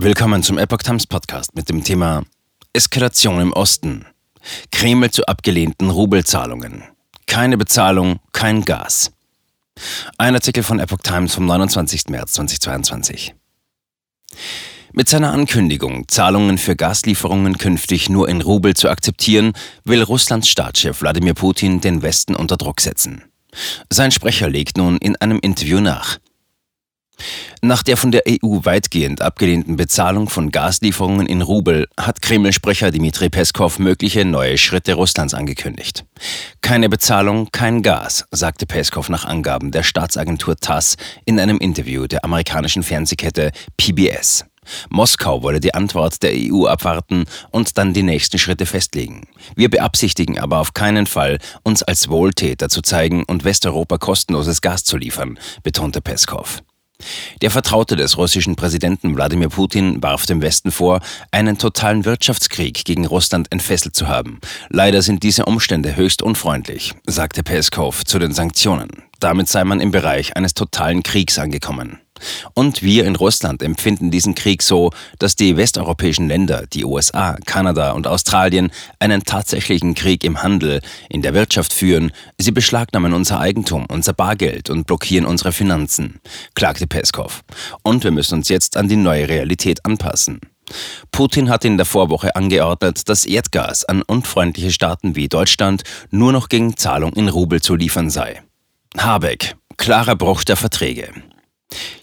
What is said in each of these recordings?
Willkommen zum Epoch Times Podcast mit dem Thema Eskalation im Osten. Kreml zu abgelehnten Rubelzahlungen. Keine Bezahlung, kein Gas. Ein Artikel von Epoch Times vom 29. März 2022. Mit seiner Ankündigung, Zahlungen für Gaslieferungen künftig nur in Rubel zu akzeptieren, will Russlands Staatschef Wladimir Putin den Westen unter Druck setzen. Sein Sprecher legt nun in einem Interview nach. Nach der von der EU weitgehend abgelehnten Bezahlung von Gaslieferungen in Rubel hat Kreml-Sprecher Dmitri Peskov mögliche neue Schritte Russlands angekündigt. Keine Bezahlung, kein Gas, sagte Peskov nach Angaben der Staatsagentur TASS in einem Interview der amerikanischen Fernsehkette PBS. Moskau wolle die Antwort der EU abwarten und dann die nächsten Schritte festlegen. Wir beabsichtigen aber auf keinen Fall, uns als Wohltäter zu zeigen und Westeuropa kostenloses Gas zu liefern, betonte Peskov. Der Vertraute des russischen Präsidenten Wladimir Putin warf dem Westen vor, einen totalen Wirtschaftskrieg gegen Russland entfesselt zu haben. Leider sind diese Umstände höchst unfreundlich, sagte Peskov zu den Sanktionen. Damit sei man im Bereich eines totalen Kriegs angekommen. Und wir in Russland empfinden diesen Krieg so, dass die westeuropäischen Länder, die USA, Kanada und Australien, einen tatsächlichen Krieg im Handel, in der Wirtschaft führen. Sie beschlagnahmen unser Eigentum, unser Bargeld und blockieren unsere Finanzen, klagte Peskov. Und wir müssen uns jetzt an die neue Realität anpassen. Putin hat in der Vorwoche angeordnet, dass Erdgas an unfreundliche Staaten wie Deutschland nur noch gegen Zahlung in Rubel zu liefern sei. Habeck, klarer Bruch der Verträge.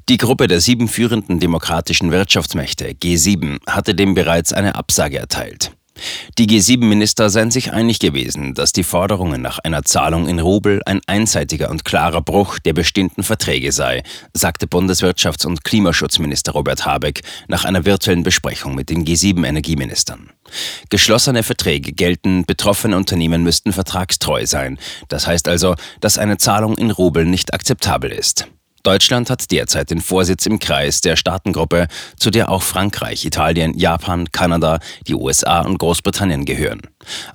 Die Gruppe der sieben führenden demokratischen Wirtschaftsmächte G7 hatte dem bereits eine Absage erteilt. Die G7-Minister seien sich einig gewesen, dass die Forderungen nach einer Zahlung in Rubel ein einseitiger und klarer Bruch der bestehenden Verträge sei, sagte Bundeswirtschafts- und Klimaschutzminister Robert Habeck nach einer virtuellen Besprechung mit den G7-Energieministern. Geschlossene Verträge gelten, betroffene Unternehmen müssten vertragstreu sein. Das heißt also, dass eine Zahlung in Rubel nicht akzeptabel ist. Deutschland hat derzeit den Vorsitz im Kreis der Staatengruppe, zu der auch Frankreich, Italien, Japan, Kanada, die USA und Großbritannien gehören.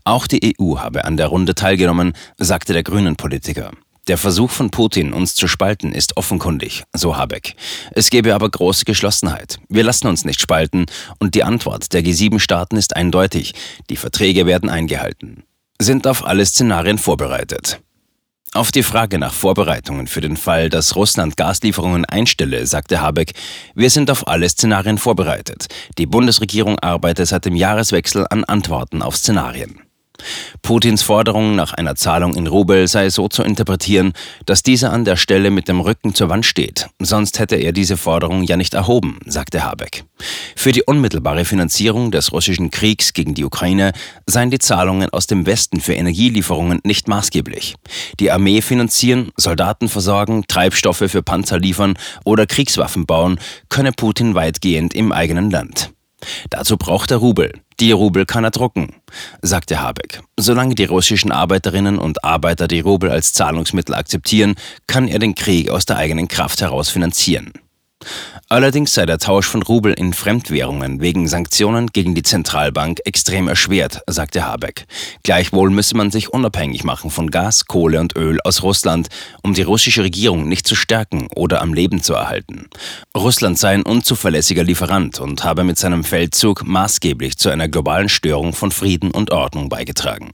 Auch die EU habe an der Runde teilgenommen, sagte der grünen Politiker. Der Versuch von Putin, uns zu spalten, ist offenkundig, so Habeck. Es gäbe aber große Geschlossenheit. Wir lassen uns nicht spalten und die Antwort der G7-Staaten ist eindeutig. Die Verträge werden eingehalten. Sind auf alle Szenarien vorbereitet. Auf die Frage nach Vorbereitungen für den Fall, dass Russland Gaslieferungen einstelle, sagte Habeck, wir sind auf alle Szenarien vorbereitet. Die Bundesregierung arbeitet seit dem Jahreswechsel an Antworten auf Szenarien. Putins Forderung nach einer Zahlung in Rubel sei so zu interpretieren, dass dieser an der Stelle mit dem Rücken zur Wand steht. Sonst hätte er diese Forderung ja nicht erhoben, sagte Habeck. Für die unmittelbare Finanzierung des russischen Kriegs gegen die Ukraine seien die Zahlungen aus dem Westen für Energielieferungen nicht maßgeblich. Die Armee finanzieren, Soldaten versorgen, Treibstoffe für Panzer liefern oder Kriegswaffen bauen, könne Putin weitgehend im eigenen Land. Dazu braucht er Rubel. Die Rubel kann er drucken, sagte Habeck. Solange die russischen Arbeiterinnen und Arbeiter die Rubel als Zahlungsmittel akzeptieren, kann er den Krieg aus der eigenen Kraft heraus finanzieren. Allerdings sei der Tausch von Rubel in Fremdwährungen wegen Sanktionen gegen die Zentralbank extrem erschwert, sagte Habeck. Gleichwohl müsse man sich unabhängig machen von Gas, Kohle und Öl aus Russland, um die russische Regierung nicht zu stärken oder am Leben zu erhalten. Russland sei ein unzuverlässiger Lieferant und habe mit seinem Feldzug maßgeblich zu einer globalen Störung von Frieden und Ordnung beigetragen.